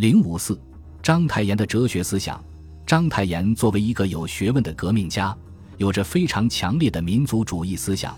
零五四，章太炎的哲学思想。章太炎作为一个有学问的革命家，有着非常强烈的民族主义思想。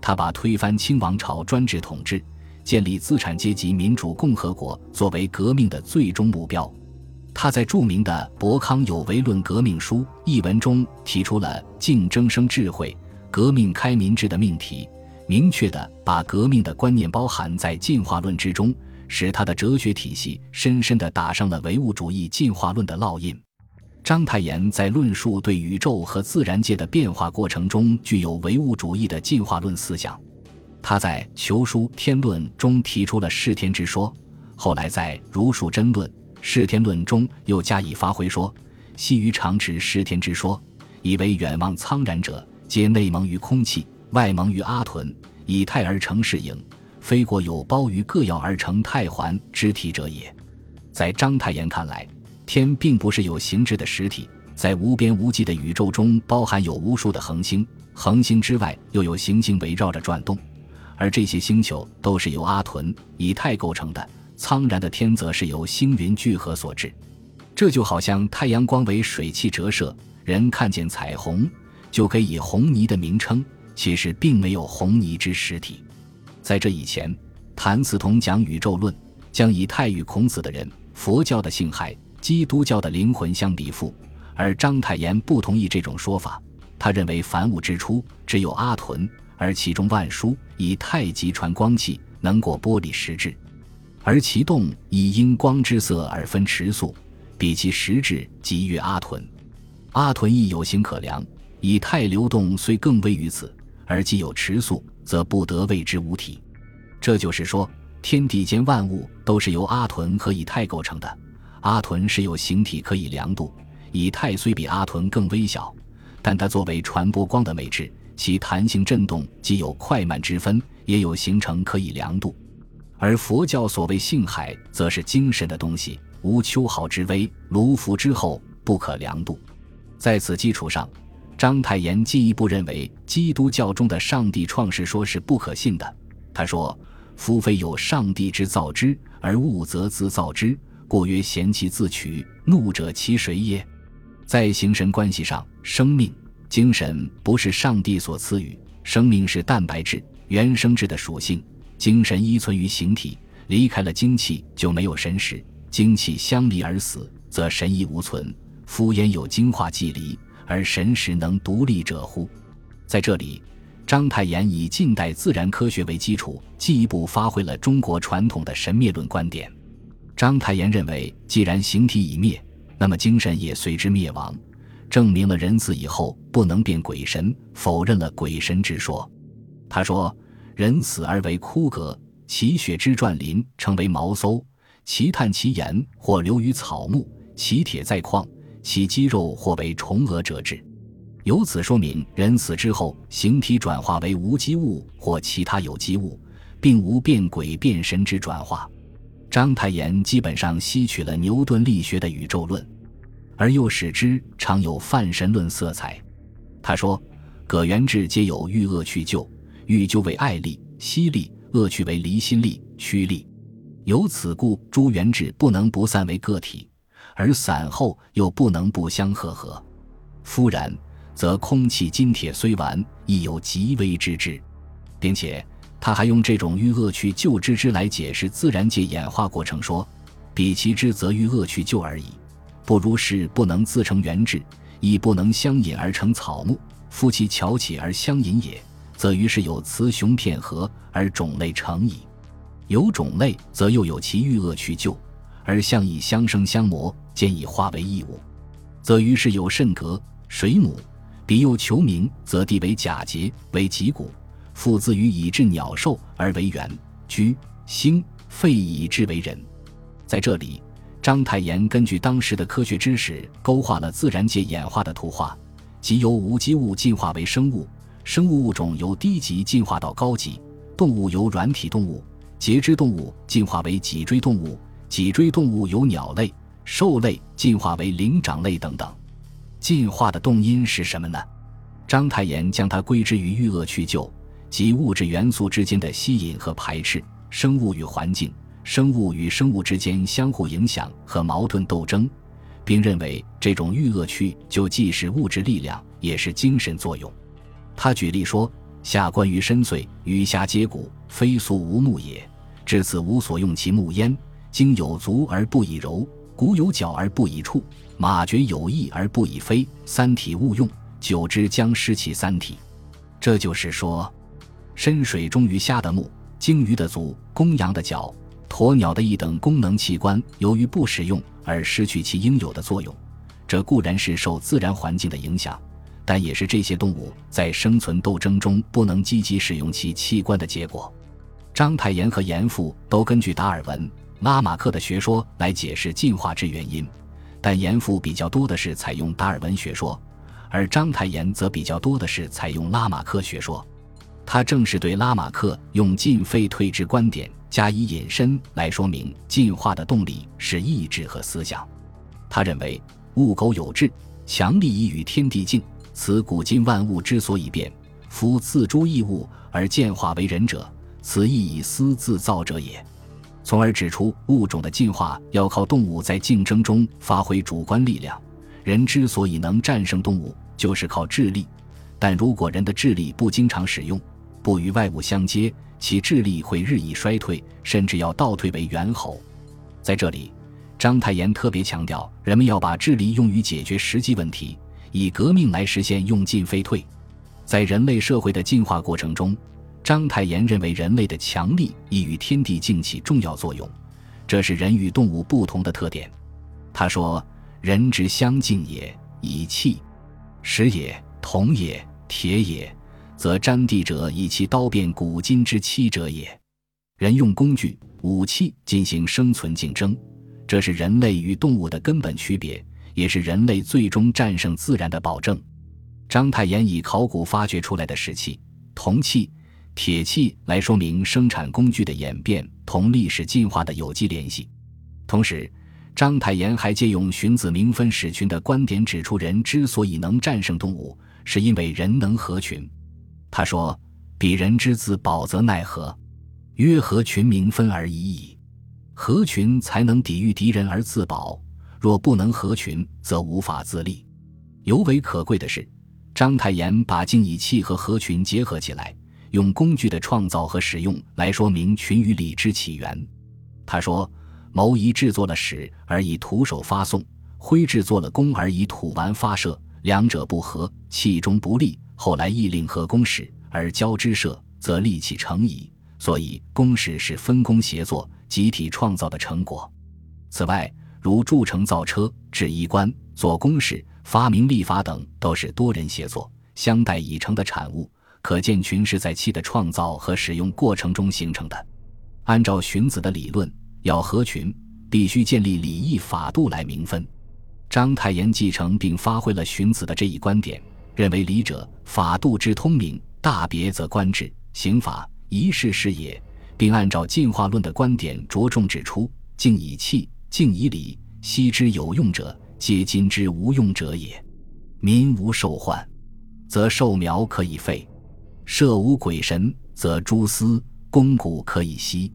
他把推翻清王朝专制统治、建立资产阶级民主共和国作为革命的最终目标。他在著名的《博康有为论革命书》一文中提出了“竞争生智慧，革命开民智”的命题，明确地把革命的观念包含在进化论之中，使他的哲学体系深深地打上了唯物主义进化论的烙印。章太炎在论述对宇宙和自然界的变化过程中具有唯物主义的进化论思想。他在《求书天论》中提出了视天之说，后来在《如数真论》。视天论中又加以发挥说：“昔于常持视天之说，以为远望苍然者，皆内蒙于空气，外蒙于阿屯，以太而成是影，非过有包于各曜而成太环之体者也。”在章太炎看来，天并不是有形质的实体，在无边无际的宇宙中包含有无数的恒星，恒星之外又有行星围绕着转动，而这些星球都是由阿屯、以太构成的。苍然的天则是由星云聚合所致，这就好像太阳光为水汽折射，人看见彩虹就给以红泥的名称，其实并没有红泥之实体。在这以前，谭嗣同讲宇宙论，将以太与孔子的人、佛教的性海、基督教的灵魂相比附，而章太炎不同意这种说法，他认为凡物之初只有阿屯，而其中万殊以太极传光气，能过玻璃实质。而其动以因光之色而分迟速，比其实质即曰阿屯。阿屯亦有形可量，以太流动虽更微于此，而既有迟速，则不得谓之无体。这就是说，天地间万物都是由阿屯和以太构成的。阿屯是有形体可以量度，以太虽比阿屯更微小，但它作为传播光的媒质，其弹性振动既有快慢之分，也有形成可以量度。而佛教所谓性海，则是精神的东西，无秋毫之微，卢浮之厚，不可量度。在此基础上，章太炎进一步认为，基督教中的上帝创世说是不可信的。他说：“夫非有上帝之造之，而物则自造之，故曰贤其自取，怒者其谁也？”在形神关系上，生命、精神不是上帝所赐予，生命是蛋白质、原生质的属性。精神依存于形体，离开了精气就没有神识。精气相离而死，则神亦无存。夫焉有精化既离，而神识能独立者乎？在这里，章太炎以近代自然科学为基础，进一步发挥了中国传统的神灭论观点。章太炎认为，既然形体已灭，那么精神也随之灭亡，证明了人死以后不能变鬼神，否认了鬼神之说。他说。人死而为枯槁，其血之转鳞成为毛馊，其碳其盐或流于草木，其铁在矿，其肌肉或为虫蛾折质。由此说明，人死之后形体转化为无机物或其他有机物，并无变鬼变神之转化。章太炎基本上吸取了牛顿力学的宇宙论，而又使之常有泛神论色彩。他说：“葛元志皆有欲恶去救。”欲救为爱力、吸力，恶趣为离心力、驱力。由此故，诸元质不能不散为个体，而散后又不能不相合合。夫然，则空气、金铁虽完，亦有极微之质。并且，他还用这种欲恶去救之之来解释自然界演化过程，说：比其之，则欲恶去救而已。不如是不能自成原质，亦不能相引而成草木。夫其巧起而相引也。则于是有雌雄片合而种类成矣，有种类则又有其欲恶去救，而相以相生相磨，兼以化为异物，则于是有肾格水母，彼又求名，则地为甲节为脊骨，复自于以至鸟兽而为猿居星肺以至为人。在这里，章太炎根据当时的科学知识，勾画了自然界演化的图画，即由无机物进化为生物。生物物种由低级进化到高级，动物由软体动物、节肢动物进化为脊椎动物，脊椎动物由鸟类、兽类进化为灵长类等等。进化的动因是什么呢？章太炎将它归之于欲恶去就，即物质元素之间的吸引和排斥，生物与环境、生物与生物之间相互影响和矛盾斗争，并认为这种欲恶去就既是物质力量，也是精神作用。他举例说：“下观于深邃，鱼虾皆骨，非俗无目也。至此无所用其目焉。经有足而不以柔，骨有角而不以触，马绝有翼而不以飞。三体勿用，久之将失其三体。”这就是说，深水中鱼虾的目、鲸鱼的足、公羊的角、鸵鸟的翼等功能器官，由于不使用而失去其应有的作用。这固然是受自然环境的影响。但也是这些动物在生存斗争中不能积极使用其器官的结果。章太炎和严复都根据达尔文、拉马克的学说来解释进化之原因，但严复比较多的是采用达尔文学说，而章太炎则比较多的是采用拉马克学说。他正是对拉马克用进废退之观点加以引申来说明进化的动力是意志和思想。他认为物苟有志，强力以与天地竞。此古今万物之所以变，夫自诸异物而渐化为人者，此亦以私自造者也。从而指出，物种的进化要靠动物在竞争中发挥主观力量。人之所以能战胜动物，就是靠智力。但如果人的智力不经常使用，不与外物相接，其智力会日益衰退，甚至要倒退为猿猴。在这里，章太炎特别强调，人们要把智力用于解决实际问题。以革命来实现用进废退，在人类社会的进化过程中，章太炎认为人类的强力亦与天地竞起重要作用，这是人与动物不同的特点。他说：“人之相敬也，以器；石也，铜也，铁也，则占地者以其刀变古今之器者也。人用工具、武器进行生存竞争，这是人类与动物的根本区别。”也是人类最终战胜自然的保证。章太炎以考古发掘出来的石器、铜器、铁器来说明生产工具的演变同历史进化的有机联系。同时，章太炎还借用荀子明分始群的观点，指出人之所以能战胜动物，是因为人能合群。他说：“彼人之自保则奈何？曰合群明分而已矣。合群才能抵御敌人而自保。”若不能合群，则无法自立。尤为可贵的是，章太炎把静以气和合群结合起来，用工具的创造和使用来说明群与礼之起源。他说：“谋夷制作了矢而以徒手发送，挥制作了弓而以土丸发射，两者不合，气中不利。后来亦令合弓矢而交之射，则力气成矣。所以，弓矢是分工协作、集体创造的成果。此外，如铸成造车、制衣冠、做工事、发明历法等，都是多人协作、相待已成的产物。可见群是在气的创造和使用过程中形成的。按照荀子的理论，要合群，必须建立礼义法度来明分。章太炎继承并发挥了荀子的这一观点，认为礼者，法度之通明；大别则官制、刑法、仪式是也，并按照进化论的观点，着重指出：敬以气。敬以礼，昔之有用者，皆今之无用者也。民无受患，则兽苗可以废；设无鬼神，则蛛丝肱骨可以息。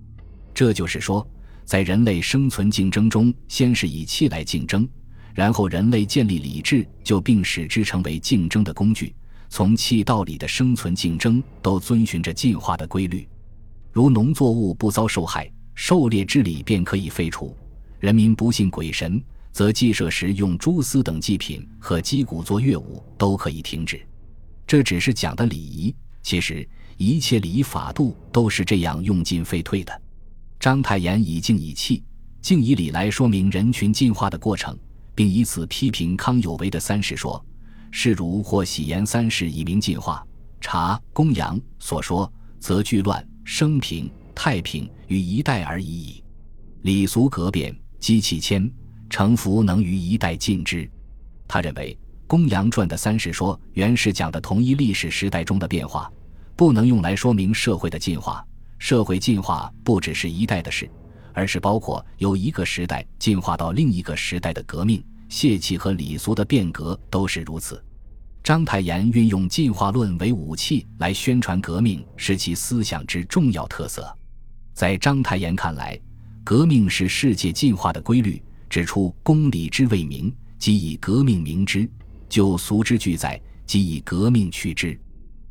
这就是说，在人类生存竞争中，先是以气来竞争，然后人类建立礼制，就并使之成为竞争的工具。从气到礼的生存竞争，都遵循着进化的规律。如农作物不遭受害，狩猎之礼便可以废除。人民不信鬼神，则祭社时用蛛丝等祭品和击鼓作乐舞都可以停止。这只是讲的礼仪，其实一切礼仪法度都是这样用进废退的。章太炎以静以气、静以礼来说明人群进化的过程，并以此批评康有为的三世说：“是如或喜言三世以明进化。察公羊所说，则聚乱生平太平于一代而已矣。礼俗革变。”机器迁成福能于一代尽之。他认为《公羊传》的三世说原是讲的同一历史时代中的变化，不能用来说明社会的进化。社会进化不只是一代的事，而是包括由一个时代进化到另一个时代的革命。谢器和礼俗的变革都是如此。章太炎运用进化论为武器来宣传革命，是其思想之重要特色。在章太炎看来。革命是世界进化的规律，指出公理之谓名，即以革命明之；就俗之俱在，即以革命去之。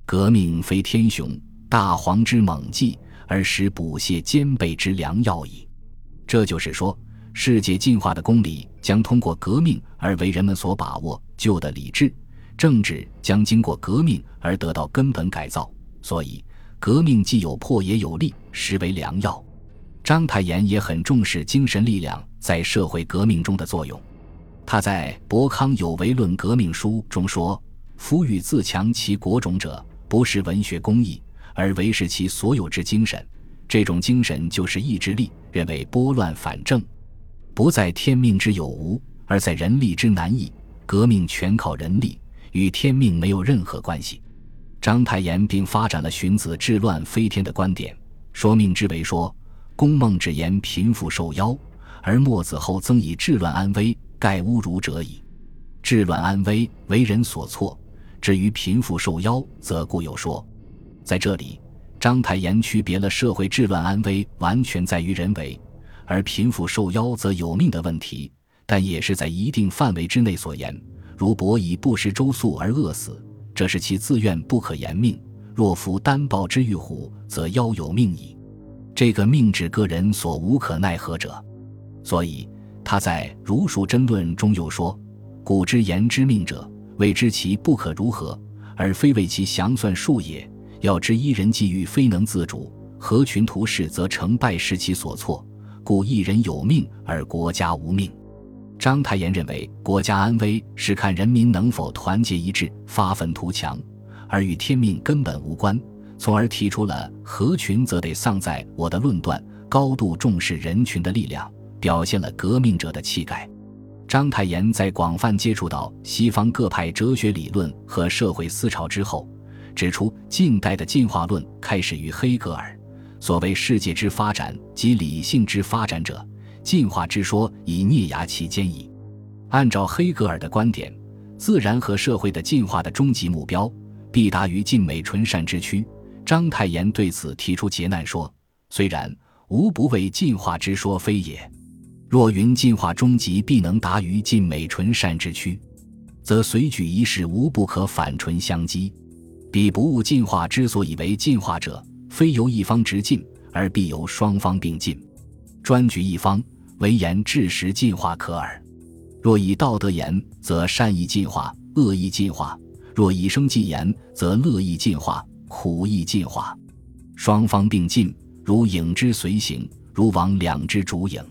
革命非天雄大黄之猛剂，而使补泻兼备之良药矣。这就是说，世界进化的公理将通过革命而为人们所把握；旧的理智、政治将经过革命而得到根本改造。所以，革命既有破也有利，实为良药。章太炎也很重视精神力量在社会革命中的作用。他在《博康有为论革命书》中说：“夫欲自强其国种者。”不是文学工艺，而为是其所有之精神。这种精神就是意志力，认为拨乱反正，不在天命之有无，而在人力之难易。革命全靠人力，与天命没有任何关系。章太炎并发展了荀子治乱飞天的观点，说命之为说，公孟只言贫富受妖，而墨子后曾以治乱安危，盖侮辱者矣。治乱安危，为人所错。至于贫富受妖，则固有说。在这里，章太炎区别了社会治乱安危完全在于人为，而贫富受妖则有命的问题，但也是在一定范围之内所言。如伯夷不食周粟而饿死，这是其自愿，不可言命；若夫单豹之遇虎，则妖有命矣。这个命指个人所无可奈何者。所以他在《儒术争论》中又说：“古之言之命者。”谓知其不可如何，而非为其详算数也。要知一人际遇非能自主，合群图事则成败是其所措。故一人有命而国家无命。章太炎认为，国家安危是看人民能否团结一致、发愤图强，而与天命根本无关。从而提出了“合群则得丧在我”的论断，高度重视人群的力量，表现了革命者的气概。章太炎在广泛接触到西方各派哲学理论和社会思潮之后，指出近代的进化论开始于黑格尔。所谓世界之发展及理性之发展者，进化之说已啮牙其间矣。按照黑格尔的观点，自然和社会的进化的终极目标必达于尽美纯善之躯。章太炎对此提出劫难说：虽然，无不为进化之说非也。若云进化终极必能达于尽美纯善之躯，则随举一事无不可反纯相讥。彼不悟进化之所以为进化者，非由一方直进，而必由双方并进。专举一方，唯言治时进化可耳。若以道德言，则善意进化，恶意进化；若以生计言，则乐意进化，苦意进化。双方并进，如影之随形，如往两之逐影。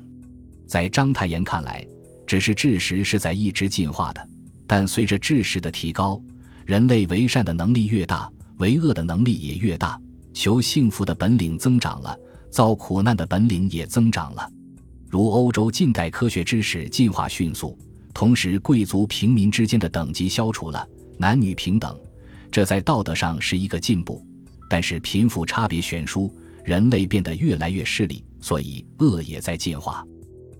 在章太炎看来，只是智识是在一直进化的，但随着智识的提高，人类为善的能力越大，为恶的能力也越大，求幸福的本领增长了，遭苦难的本领也增长了。如欧洲近代科学知识进化迅速，同时贵族平民之间的等级消除了，男女平等，这在道德上是一个进步，但是贫富差别悬殊，人类变得越来越势利，所以恶也在进化。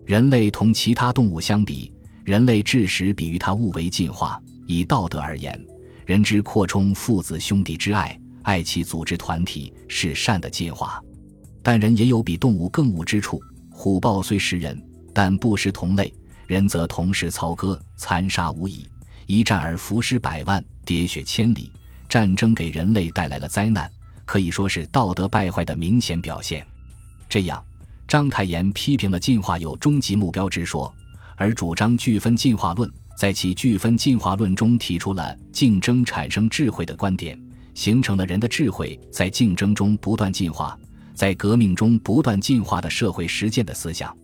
人类同其他动物相比，人类智识比于他物为进化。以道德而言，人之扩充父子兄弟之爱，爱其组织团体，是善的进化。但人也有比动物更恶之处。虎豹虽食人，但不食同类；人则同时操戈，残杀无已，一战而伏尸百万，喋血千里。战争给人类带来了灾难，可以说是道德败坏的明显表现。这样。章太炎批评了进化有终极目标之说，而主张具分进化论。在其具分进化论中，提出了竞争产生智慧的观点，形成了人的智慧在竞争中不断进化，在革命中不断进化的社会实践的思想。